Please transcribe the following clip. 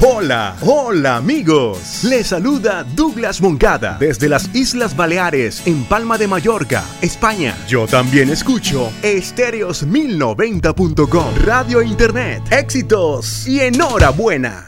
Hola, hola amigos. Les saluda Douglas Moncada desde las Islas Baleares en Palma de Mallorca, España. Yo también escucho Estéreos1090.com, radio internet, éxitos y enhorabuena.